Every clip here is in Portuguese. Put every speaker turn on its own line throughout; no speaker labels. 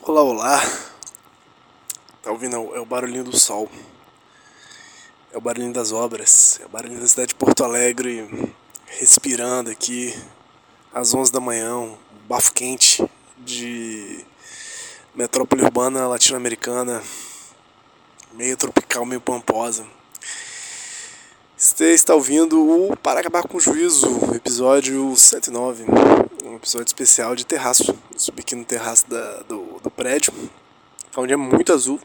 Olá, olá. Tá ouvindo? É o barulhinho do sol. É o barulhinho das obras. É o barulhinho da cidade de Porto Alegre respirando aqui às 11 da manhã, um bafo quente de metrópole urbana latino-americana, meio tropical, meio pamposa. Você está ouvindo o Para Acabar com o Juízo, episódio 109, um episódio especial de terraço. Eu subi aqui no terraço da, do, do prédio, tá um dia muito azul,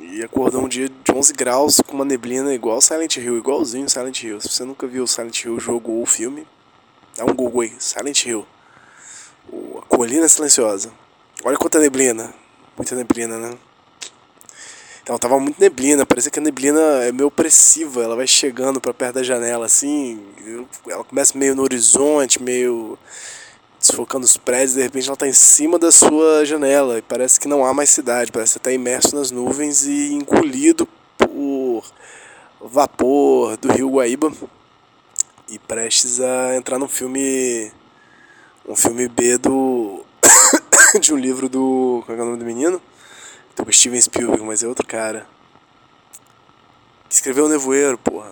e acordou um dia de 11 graus com uma neblina igual Silent Hill, igualzinho Silent Hill. Se você nunca viu Silent Hill, jogo ou filme, dá um Google aí, Silent Hill. O, a colina silenciosa. Olha quanta neblina. Muita neblina, né? Então tava muito neblina, parecia que a neblina é meio opressiva, ela vai chegando para perto da janela assim, ela começa meio no horizonte, meio desfocando os prédios, de repente ela está em cima da sua janela e parece que não há mais cidade, parece que está imerso nas nuvens e engolido por vapor do rio Guaíba e prestes a entrar num filme um filme B do de um livro do qual é o nome do menino? Do Steven Spielberg, mas é outro cara. Escreveu o Nevoeiro, porra.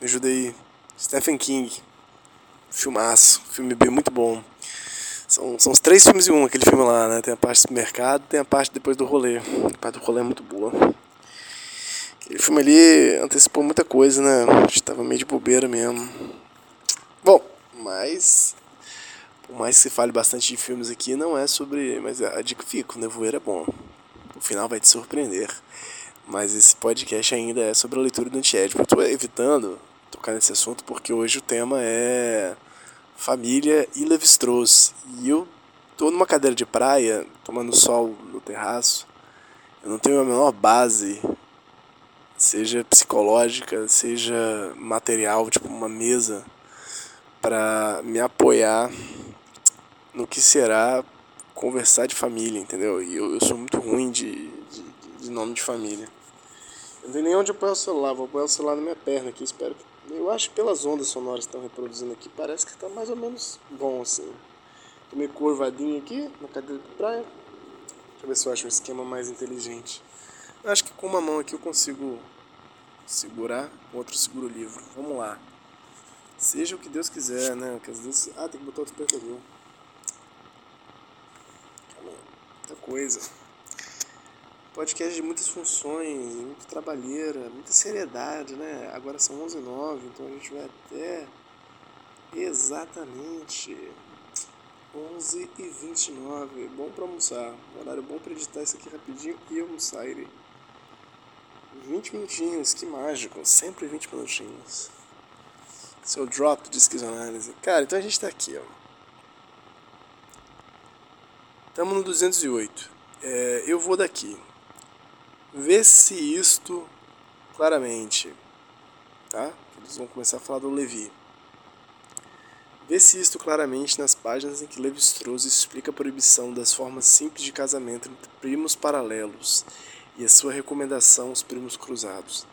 Me ajuda aí. Stephen King. Filmaço. Filme B muito bom. São, são os três filmes em um, aquele filme lá, né? Tem a parte do mercado, tem a parte depois do rolê. A parte do rolê é muito boa. Aquele filme ali antecipou muita coisa, né? A gente tava meio de bobeira mesmo. Bom, mas. Por mais que se fale bastante de filmes aqui, não é sobre. Mas a dica fica: o Nevoeiro é bom. Final vai te surpreender. Mas esse podcast ainda é sobre a leitura do Antiédipo. Eu tô evitando tocar nesse assunto porque hoje o tema é família e Levi-Strauss. E eu tô numa cadeira de praia, tomando sol no terraço. Eu não tenho a menor base, seja psicológica, seja material, tipo uma mesa, para me apoiar no que será conversar de família, entendeu? E eu, eu sou muito ruim de, de, de nome de família. Eu não tenho nem onde apoiar o celular, vou apoiar o celular na minha perna aqui, espero que eu acho que pelas ondas sonoras que estão reproduzindo aqui, parece que está mais ou menos bom assim. Tô meio curvadinho aqui na cadeira de praia. Deixa eu ver se eu acho um esquema mais inteligente. Eu acho que com uma mão aqui eu consigo segurar, com outra seguro o livro. Vamos lá. Seja o que Deus quiser, né? Que às vezes... Ah, tem que botar o despertador. Calma aí. Muita coisa podcast de muitas funções, muita trabalheira, muita seriedade, né? Agora são 11 h 09 então a gente vai até exatamente 11 e 29 Bom para almoçar, horário bom para editar isso aqui rapidinho e almoçar ele. 20 minutinhos, que mágico, sempre 20 minutinhos. Seu drop de esquizoanálise. Cara, então a gente tá aqui, ó. Estamos no 208. É, eu vou daqui. Vê-se isto claramente, tá? Eles vão começar a falar do Levi. Vê-se isto claramente nas páginas em que Levi-Strauss explica a proibição das formas simples de casamento entre primos paralelos e a sua recomendação aos primos cruzados.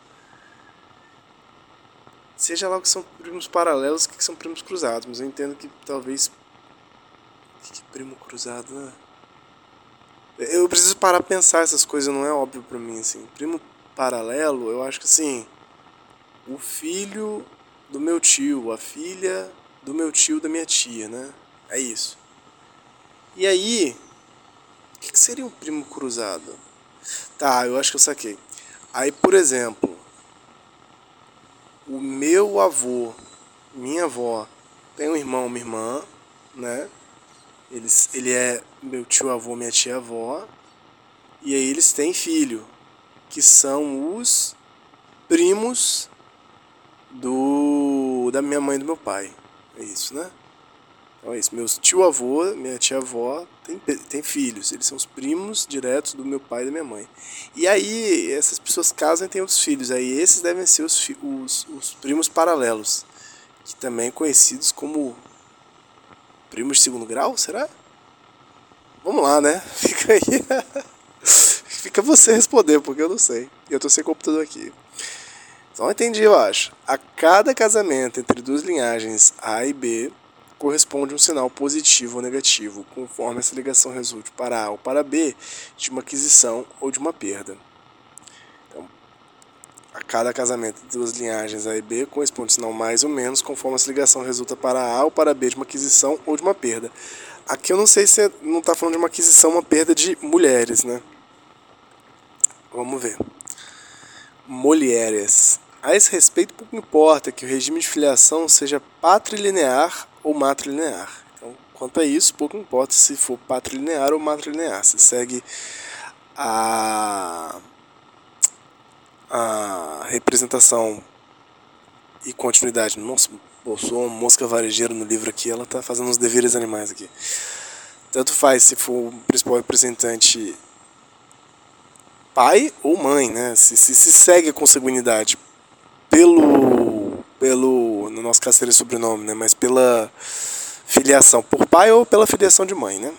Seja lá o que são primos paralelos, o que são primos cruzados, mas eu entendo que talvez. Que primo cruzado, né? Eu preciso parar pra pensar essas coisas, não é óbvio para mim, assim. Primo paralelo, eu acho que assim, o filho do meu tio, a filha do meu tio, da minha tia, né? É isso. E aí, o que, seria um primo cruzado? Tá, eu acho que eu saquei. Aí, por exemplo, o meu avô, minha avó, tem um irmão, uma irmã, né? Eles, ele é meu tio avô, minha tia avó. E aí eles têm filho, que são os primos do do, da minha mãe e do meu pai. É isso, né? Então é isso. Meus tio-avô, minha tia-avó, tem, tem filhos. Eles são os primos diretos do meu pai e da minha mãe. E aí, essas pessoas casam e têm outros filhos. Aí esses devem ser os, os, os primos paralelos. Que também conhecidos como primos de segundo grau, será? Vamos lá, né? Fica aí. Fica você responder, porque eu não sei. Eu tô sem computador aqui. Então entendi, eu acho. A cada casamento entre duas linhagens A e B corresponde um sinal positivo ou negativo, conforme essa ligação resulte para A ou para B de uma aquisição ou de uma perda. A cada casamento de duas linhagens A e B corresponde sinal mais ou menos, conforme essa ligação resulta para A ou para B de uma aquisição ou de uma perda. Aqui eu não sei se é, não está falando de uma aquisição, uma perda de mulheres, né? Vamos ver. Mulheres. A esse respeito, pouco importa que o regime de filiação seja patrilinear ou matrilinear. Então, quanto a isso, pouco importa se for patrilinear ou matrilinear. Se segue a, a representação e continuidade. Nossa, eu sou uma mosca varejeira no livro aqui, ela está fazendo uns deveres animais aqui. Tanto faz se for o principal representante pai ou mãe, né? Se, se, se segue a consanguinidade pelo, pelo, no nosso caso seria sobrenome, né? Mas pela filiação por pai ou pela filiação de mãe, né?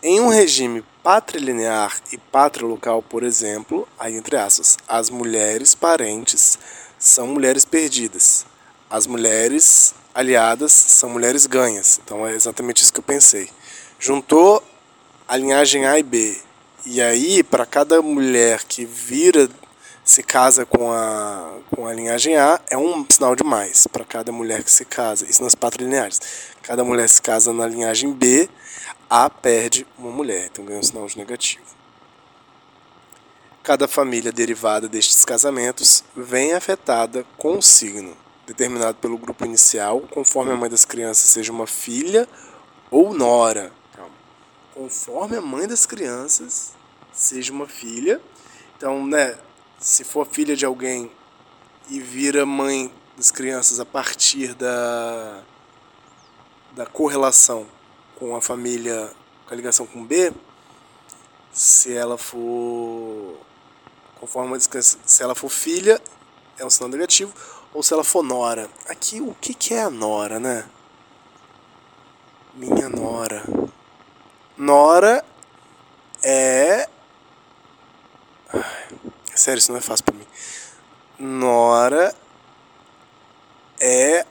Em um regime patrilinear e patrilocal, por exemplo, aí entre aspas, as mulheres parentes são mulheres perdidas. As mulheres aliadas são mulheres ganhas. Então é exatamente isso que eu pensei. Juntou a linhagem A e B. E aí, para cada mulher que vira se casa com a, com a linhagem A, é um sinal de mais para cada mulher que se casa. Isso nas patrilineares. Cada mulher se casa na linhagem B, A perde uma mulher, então ganha um sinal de negativo. Cada família derivada destes casamentos vem afetada com um signo, determinado pelo grupo inicial, conforme a mãe das crianças seja uma filha ou nora. Calma. Conforme a mãe das crianças seja uma filha. Então, né, se for filha de alguém e vira mãe das crianças a partir da, da correlação com a família, com a ligação com B, se ela for conforme uma descansa, se ela for filha, é um sinal negativo, ou se ela for nora. Aqui, o que, que é a nora, né? Minha nora. Nora é Sério, isso não é fácil pra mim. Nora é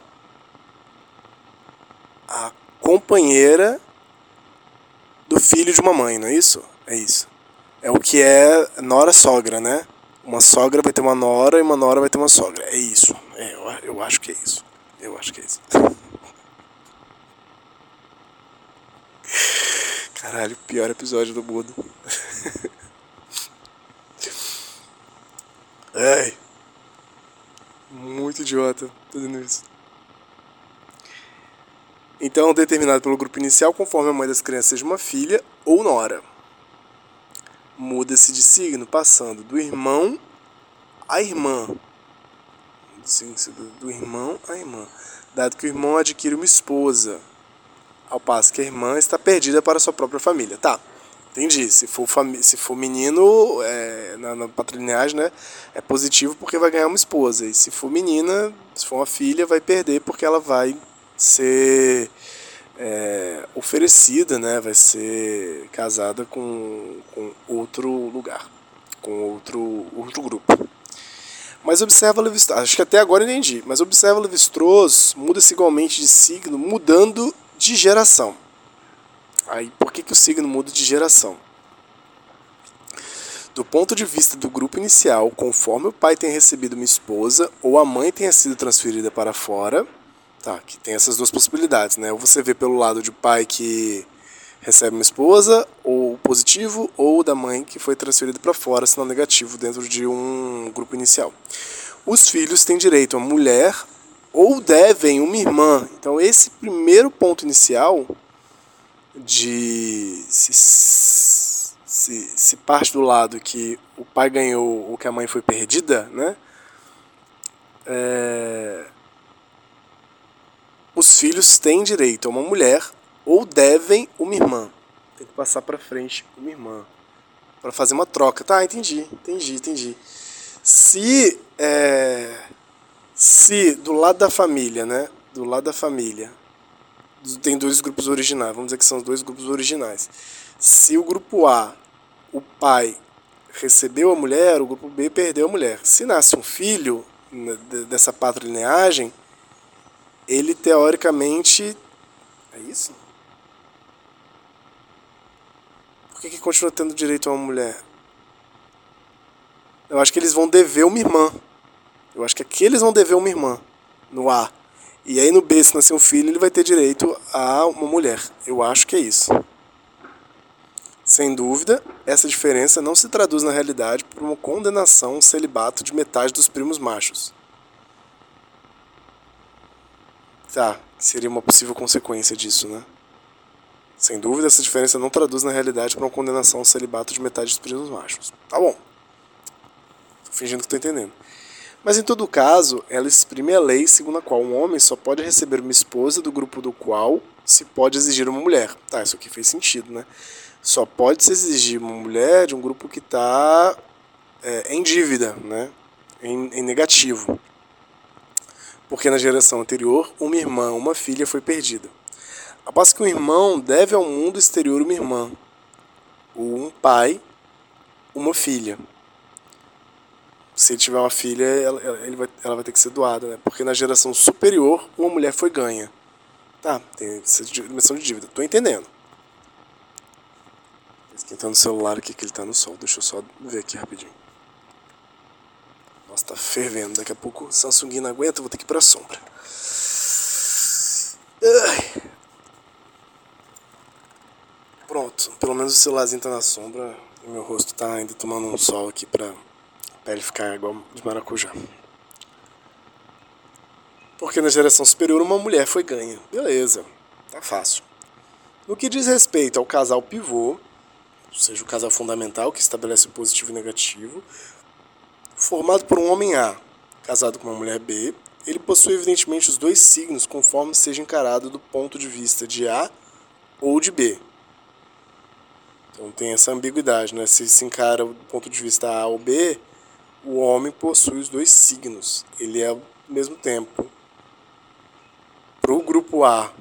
a companheira do filho de uma mãe, não é isso? É isso. É o que é nora sogra, né? Uma sogra vai ter uma nora e uma nora vai ter uma sogra. É isso. É, eu, eu acho que é isso. Eu acho que é isso. Caralho, pior episódio do mundo. Ai. Muito idiota fazendo isso. Então, determinado pelo grupo inicial, conforme a mãe das crianças seja uma filha ou nora. Muda-se de signo, passando do irmão à irmã. Do irmão à irmã. Dado que o irmão adquire uma esposa, ao passo que a irmã está perdida para sua própria família. Tá. Entendi. Se for, se for menino, é, na, na né, é positivo porque vai ganhar uma esposa. E se for menina, se for uma filha, vai perder porque ela vai ser é, oferecida, né, vai ser casada com, com outro lugar, com outro, outro grupo. Mas observa Levi-Strauss, acho que até agora entendi, mas observa Levi-Strauss muda-se igualmente de signo, mudando de geração. Aí, por que, que o signo muda de geração? Do ponto de vista do grupo inicial, conforme o pai tenha recebido uma esposa ou a mãe tenha sido transferida para fora, tá, que tem essas duas possibilidades, né? Ou você vê pelo lado de pai que recebe uma esposa, ou positivo, ou da mãe que foi transferida para fora, sinal negativo, dentro de um grupo inicial. Os filhos têm direito a mulher ou devem uma irmã. Então, esse primeiro ponto inicial de se, se, se parte do lado que o pai ganhou ou que a mãe foi perdida, né? é, os filhos têm direito a uma mulher ou devem uma irmã. Tem que passar para frente uma irmã para fazer uma troca. Tá, entendi, entendi, entendi. Se é, se do lado da família, né, do lado da família, tem dois grupos originais, vamos dizer que são os dois grupos originais. Se o grupo A, o pai recebeu a mulher, o grupo B perdeu a mulher. Se nasce um filho né, dessa patrilineagem, ele teoricamente. É isso? Por que, que continua tendo direito a uma mulher? Eu acho que eles vão dever uma irmã. Eu acho que aqui eles vão dever uma irmã. No A. E aí no B, se nascer um filho, ele vai ter direito a uma mulher. Eu acho que é isso. Sem dúvida, essa diferença não se traduz na realidade por uma condenação ao celibato de metade dos primos machos. Tá, seria uma possível consequência disso, né? Sem dúvida, essa diferença não traduz na realidade para uma condenação ao celibato de metade dos primos machos. Tá bom. Tô fingindo que tô entendendo. Mas em todo caso, ela exprime a lei segundo a qual um homem só pode receber uma esposa do grupo do qual se pode exigir uma mulher. Tá, isso aqui fez sentido, né? Só pode se exigir uma mulher de um grupo que está é, em dívida, né? Em, em negativo. Porque na geração anterior, uma irmã, uma filha foi perdida. Após que um irmão deve ao mundo exterior uma irmã, ou um pai, uma filha. Se ele tiver uma filha, ela, ela, vai, ela vai ter que ser doada, né? Porque na geração superior, uma mulher foi ganha. Tá, tem essa dimensão de dívida. Tô entendendo. Esquentando o celular aqui que ele tá no sol. Deixa eu só ver aqui rapidinho. Nossa, tá fervendo. Daqui a pouco Samsung não aguenta, vou ter que ir pra sombra. Ai. Pronto, pelo menos o celularzinho tá na sombra e meu rosto tá ainda tomando um sol aqui pra pele ficar igual de maracujá. Porque na geração superior uma mulher foi ganha. Beleza, tá fácil. No que diz respeito ao casal pivô, ou seja, o casal fundamental que estabelece o positivo e negativo, formado por um homem A, casado com uma mulher B, ele possui evidentemente os dois signos conforme seja encarado do ponto de vista de A ou de B. Então tem essa ambiguidade, né? Se se encara do ponto de vista A ou B, o homem possui os dois signos. Ele é ao mesmo tempo para o grupo A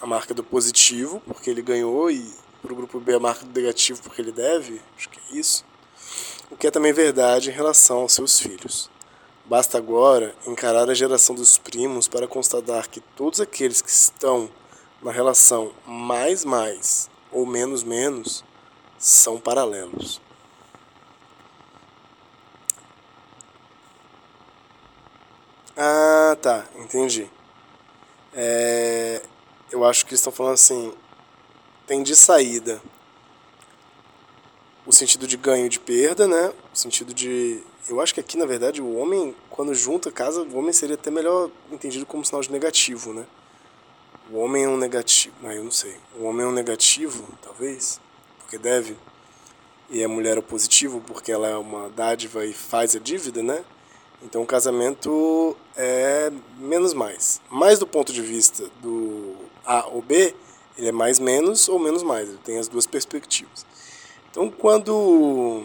a marca do positivo, porque ele ganhou, e para o grupo B a marca do negativo, porque ele deve, acho que é isso. O que é também verdade em relação aos seus filhos. Basta agora encarar a geração dos primos para constatar que todos aqueles que estão na relação mais mais ou menos menos são paralelos. Ah, tá, entendi. É, eu acho que eles estão falando assim, tem de saída o sentido de ganho de perda, né? O sentido de. Eu acho que aqui, na verdade, o homem, quando junta casa, o homem seria até melhor entendido como sinal de negativo, né? O homem é um negativo. Não, eu não sei. O homem é um negativo, talvez, porque deve. E a mulher é o positivo, porque ela é uma dádiva e faz a dívida, né? Então o casamento é menos mais. Mais do ponto de vista do A ou B, ele é mais menos ou menos mais. Ele tem as duas perspectivas. Então quando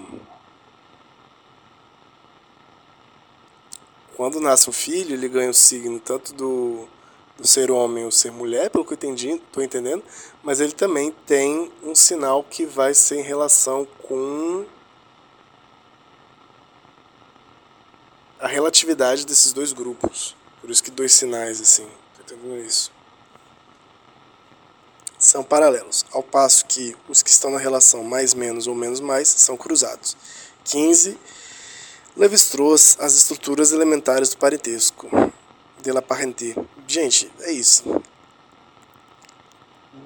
quando nasce um filho, ele ganha o signo tanto do, do ser homem ou ser mulher, pelo que eu entendi, estou entendendo, mas ele também tem um sinal que vai ser em relação com a relatividade desses dois grupos. Por isso que dois sinais, assim. Entendendo isso? São paralelos, ao passo que os que estão na relação mais menos ou menos mais são cruzados. 15. Levi-Strauss, as estruturas elementares do parentesco. De la parenté. Gente, é isso.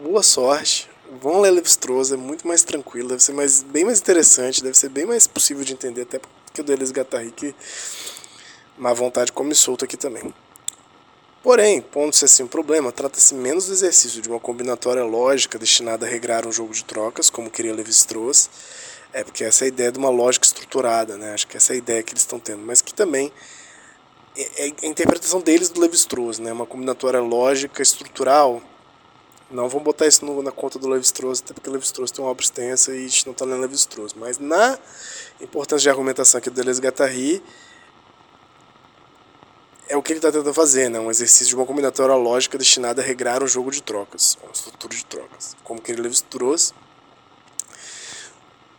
Boa sorte. Vão ler Levi-Strauss, é muito mais tranquilo, deve ser mais, bem mais interessante, deve ser bem mais possível de entender, até porque o Deleuze Guattari que má vontade come solto aqui também. Porém, pondo-se assim um problema, trata-se menos do exercício de uma combinatória lógica destinada a regrar um jogo de trocas, como queria Levi-Strauss, É, porque essa é a ideia de uma lógica estruturada, né? Acho que essa é a ideia que eles estão tendo. Mas que também é, é a interpretação deles do Levi-Strauss, né? Uma combinatória lógica estrutural. Não vamos botar isso no, na conta do Levi-Strauss, até porque o Levi-Strauss tem uma obra extensa e a gente não está lendo Levi-Strauss. Mas na importância de argumentação aqui do Deleuze Guattari, é o que ele está tentando fazer, né? Um exercício de uma combinatória lógica destinada a regrar um jogo de trocas, uma estrutura de trocas. Como ele Levi-Strauss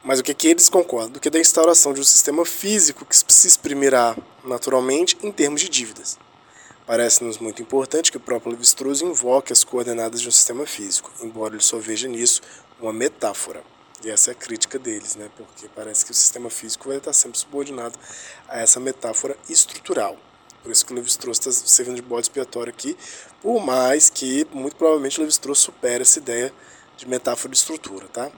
mas o que, que eles concordam? Que da instauração de um sistema físico que se exprimirá naturalmente em termos de dívidas. Parece-nos muito importante que o próprio Levi-Strauss invoque as coordenadas de um sistema físico, embora ele só veja nisso uma metáfora. E essa é a crítica deles, né? porque parece que o sistema físico vai estar sempre subordinado a essa metáfora estrutural. Por isso que o Levi-Strauss está servindo de bode expiatório aqui, por mais que, muito provavelmente, o Levi-Strauss supere essa ideia de metáfora de estrutura, tá?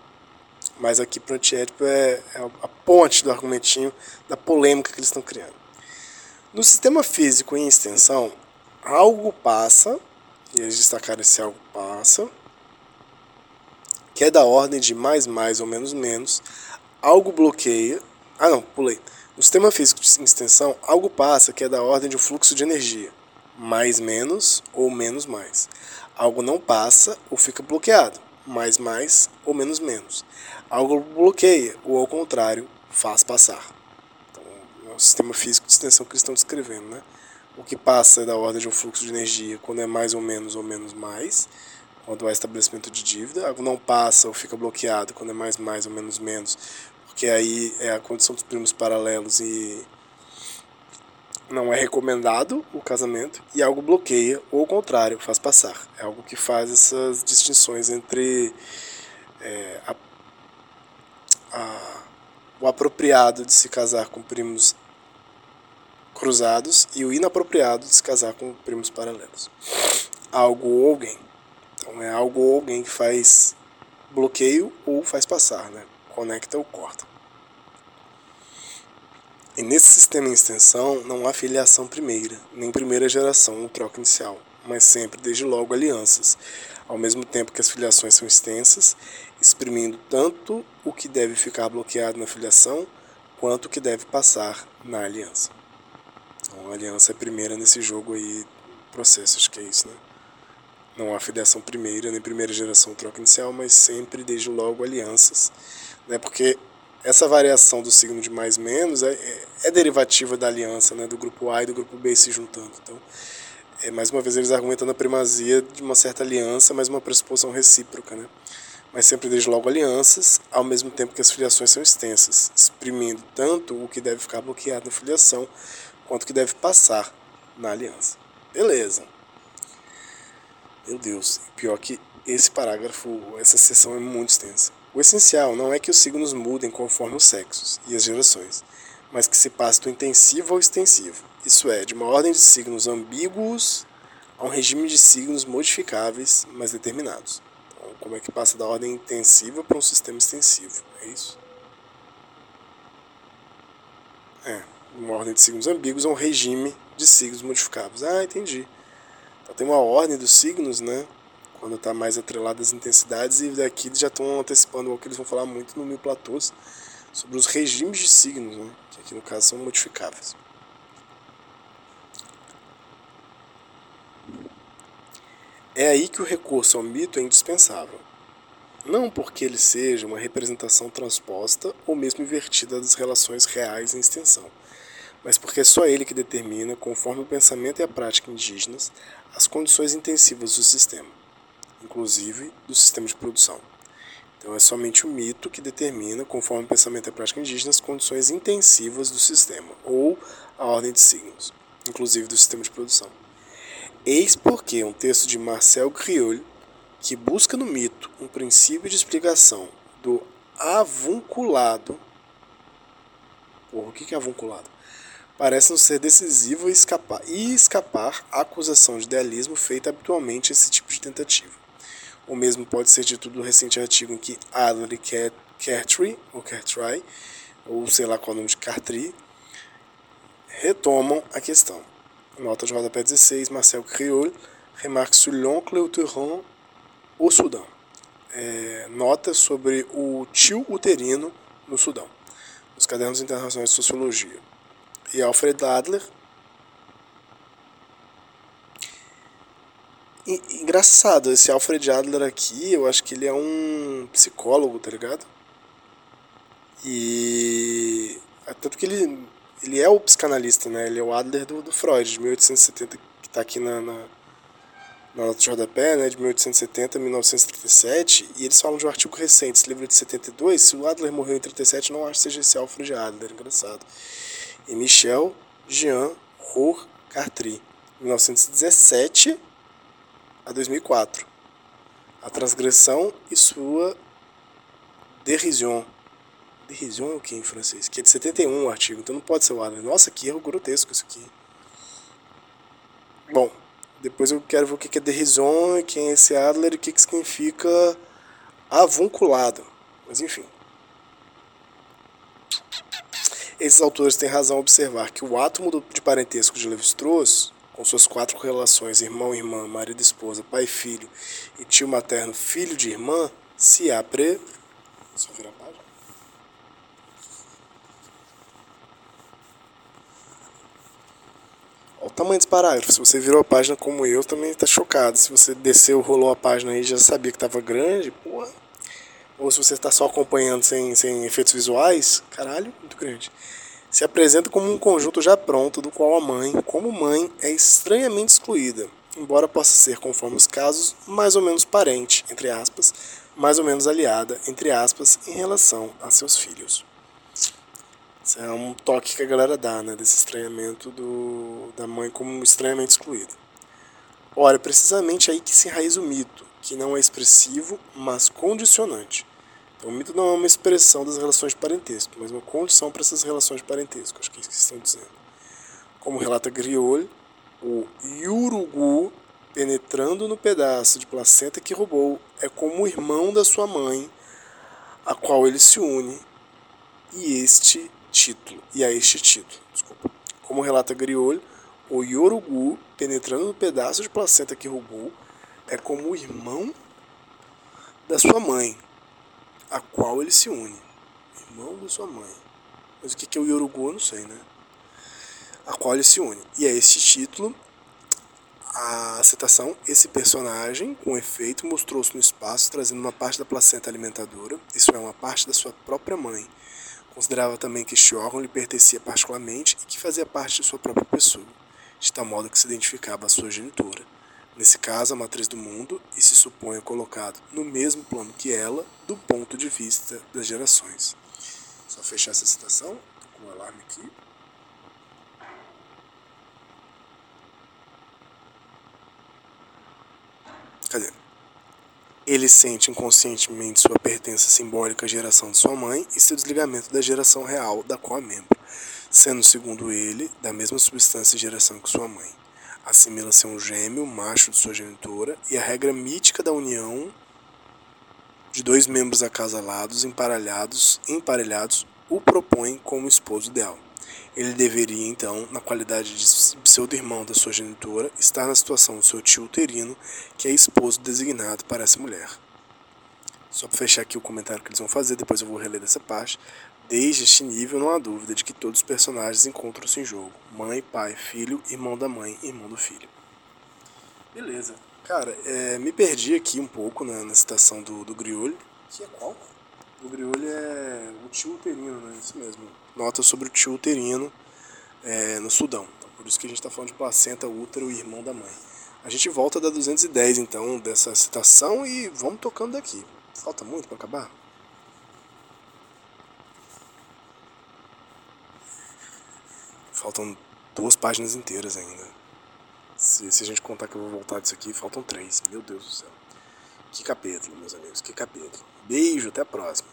Mas aqui para o antiético é, é a ponte do argumentinho da polêmica que eles estão criando. No sistema físico em extensão, algo passa, e eles destacaram esse algo passa, que é da ordem de mais mais ou menos menos, algo bloqueia. Ah não, pulei. No sistema físico em extensão, algo passa que é da ordem de um fluxo de energia, mais menos ou menos mais. Algo não passa ou fica bloqueado, mais mais ou menos menos. Algo bloqueia, ou ao contrário, faz passar. Então, é o sistema físico de extensão que eles estão descrevendo. Né? O que passa é da ordem de um fluxo de energia quando é mais ou menos ou menos mais, quando há estabelecimento de dívida. Algo não passa ou fica bloqueado quando é mais mais ou menos menos, porque aí é a condição dos primos paralelos e não é recomendado o casamento e algo bloqueia ou ao contrário faz passar é algo que faz essas distinções entre é, a a, o apropriado de se casar com primos cruzados e o inapropriado de se casar com primos paralelos. Algo ou alguém. Então é algo ou alguém que faz bloqueio ou faz passar, né? Conecta ou corta. E nesse sistema em extensão não há filiação primeira, nem primeira geração ou troca inicial, mas sempre, desde logo, alianças, ao mesmo tempo que as filiações são extensas exprimindo tanto o que deve ficar bloqueado na filiação quanto o que deve passar na aliança. Então, a aliança é primeira nesse jogo aí, processo, acho que é isso, né? Não há filiação primeira, nem primeira geração troca inicial, mas sempre, desde logo, alianças, né? Porque essa variação do signo de mais menos é, é, derivativa da aliança, né? Do grupo A e do grupo B se juntando. Então, é, mais uma vez, eles argumentando a primazia de uma certa aliança, mas uma pressuposição recíproca, né? mas sempre desde logo alianças, ao mesmo tempo que as filiações são extensas, exprimindo tanto o que deve ficar bloqueado na filiação, quanto o que deve passar na aliança. Beleza. Meu Deus, pior que esse parágrafo, essa seção é muito extensa. O essencial não é que os signos mudem conforme os sexos e as gerações, mas que se passe do intensivo ao extensivo, isso é, de uma ordem de signos ambíguos a um regime de signos modificáveis, mas determinados. Como é que passa da ordem intensiva para um sistema extensivo? É isso? É, uma ordem de signos ambíguos é um regime de signos modificáveis. Ah, entendi. Então tem uma ordem dos signos, né? Quando está mais atrelada às intensidades, e daqui já estão antecipando o que eles vão falar muito no Mil Platôs, sobre os regimes de signos, né? que aqui no caso são modificáveis. É aí que o recurso ao mito é indispensável. Não porque ele seja uma representação transposta ou mesmo invertida das relações reais em extensão, mas porque é só ele que determina, conforme o pensamento e a prática indígenas, as condições intensivas do sistema, inclusive do sistema de produção. Então é somente o mito que determina, conforme o pensamento e a prática indígenas, as condições intensivas do sistema, ou a ordem de signos, inclusive do sistema de produção. Eis porque um texto de Marcel Griol, que busca no mito um princípio de explicação do avunculado. Porra, o que é avunculado? Parece não ser decisivo e escapar, e escapar acusação de idealismo feita habitualmente esse tipo de tentativa. O mesmo pode ser dito do recente artigo em que Adler Cartry, ou Cartry, ou sei lá qual é o nome de Cartry, retomam a questão. Nota de rodapé 16, Marcel Criol, remarque sur l'oncle utérin au Sudão. É, nota sobre o tio uterino no Sudão, nos cadernos internacionais de sociologia. E Alfred Adler. Engraçado, esse Alfred Adler aqui, eu acho que ele é um psicólogo, tá ligado? E. Tanto que ele, ele é o psicanalista, né? Ele é o Adler do, do Freud, de 1870, que tá aqui na, na na nota de rodapé, né, de 1870 a 1937, e eles falam de um artigo recente, esse livro é de 72, se o Adler morreu em 37, não acho que seja esse Alfred Adler, engraçado. E Michel Jean Rohr Cartry, 1917 a 2004. A transgressão e sua. Derision é o que em francês? Que é de 71 o artigo, então não pode ser o Adler. Nossa, que erro grotesco isso aqui. Bom, depois eu quero ver o que é derrison, quem é esse Adler e o que significa avunculado. Mas enfim. Esses autores têm razão ao observar que o átomo de parentesco de Levi-Strauss, com suas quatro relações irmão, irmã, marido, esposa, pai, filho e tio materno, filho de irmã, se apre... Só virar a página. Olha o tamanho desse parágrafo. Se você virou a página como eu, também está chocado. Se você desceu, rolou a página aí já sabia que estava grande, porra. Ou se você está só acompanhando sem, sem efeitos visuais, caralho, muito grande. Se apresenta como um conjunto já pronto, do qual a mãe, como mãe, é estranhamente excluída, embora possa ser, conforme os casos, mais ou menos parente, entre aspas, mais ou menos aliada, entre aspas, em relação a seus filhos. Isso é um toque que a galera dá, né? Desse estranhamento do, da mãe como estranhamente excluída. Ora, é precisamente aí que se enraiza o mito, que não é expressivo, mas condicionante. Então, o mito não é uma expressão das relações de parentesco, mas uma condição para essas relações de parentesco. Acho que é isso que estão dizendo. Como relata Griol, o Yurugu, penetrando no pedaço de placenta que roubou, é como o irmão da sua mãe, a qual ele se une, e este título, e a este título. Desculpa. Como relata Griol, o Yorugu, penetrando no pedaço de placenta que roubou, é como o irmão da sua mãe, a qual ele se une. Irmão da sua mãe. Mas o que é o Yorugu eu não sei, né? A qual ele se une. E a este título, a citação, esse personagem, com efeito, mostrou-se no espaço, trazendo uma parte da placenta alimentadora, isso é, uma parte da sua própria mãe, Considerava também que este órgão lhe pertencia particularmente e que fazia parte de sua própria pessoa, de tal modo que se identificava a sua genitora. Nesse caso, a matriz do mundo, e se supõe colocado no mesmo plano que ela, do ponto de vista das gerações. Só fechar essa citação, com o alarme aqui. Cadê? Ele sente inconscientemente sua pertença simbólica à geração de sua mãe e seu desligamento da geração real da qual é membro, sendo, segundo ele, da mesma substância e geração que sua mãe. Assimila-se a um gêmeo, macho de sua genitora, e a regra mítica da união de dois membros acasalados, emparelhados, emparelhados o propõe como esposo ideal. Ele deveria, então, na qualidade de pseudo-irmão da sua genitora, estar na situação do seu tio uterino, que é esposo designado para essa mulher. Só para fechar aqui o comentário que eles vão fazer, depois eu vou reler dessa parte. Desde este nível, não há dúvida de que todos os personagens encontram-se em jogo: mãe, pai, filho, irmão da mãe, irmão do filho. Beleza. Cara, é, me perdi aqui um pouco na, na citação do, do Griolho. Que é qual? O Griolho é o tio uterino, né? Isso mesmo. Nota sobre o tio uterino é, no Sudão. Então, por isso que a gente está falando de placenta, útero e irmão da mãe. A gente volta da 210, então, dessa citação e vamos tocando daqui. Falta muito para acabar? Faltam duas páginas inteiras ainda. Se, se a gente contar que eu vou voltar disso aqui, faltam três. Meu Deus do céu. Que capítulo, meus amigos, que capítulo. Beijo, até a próxima.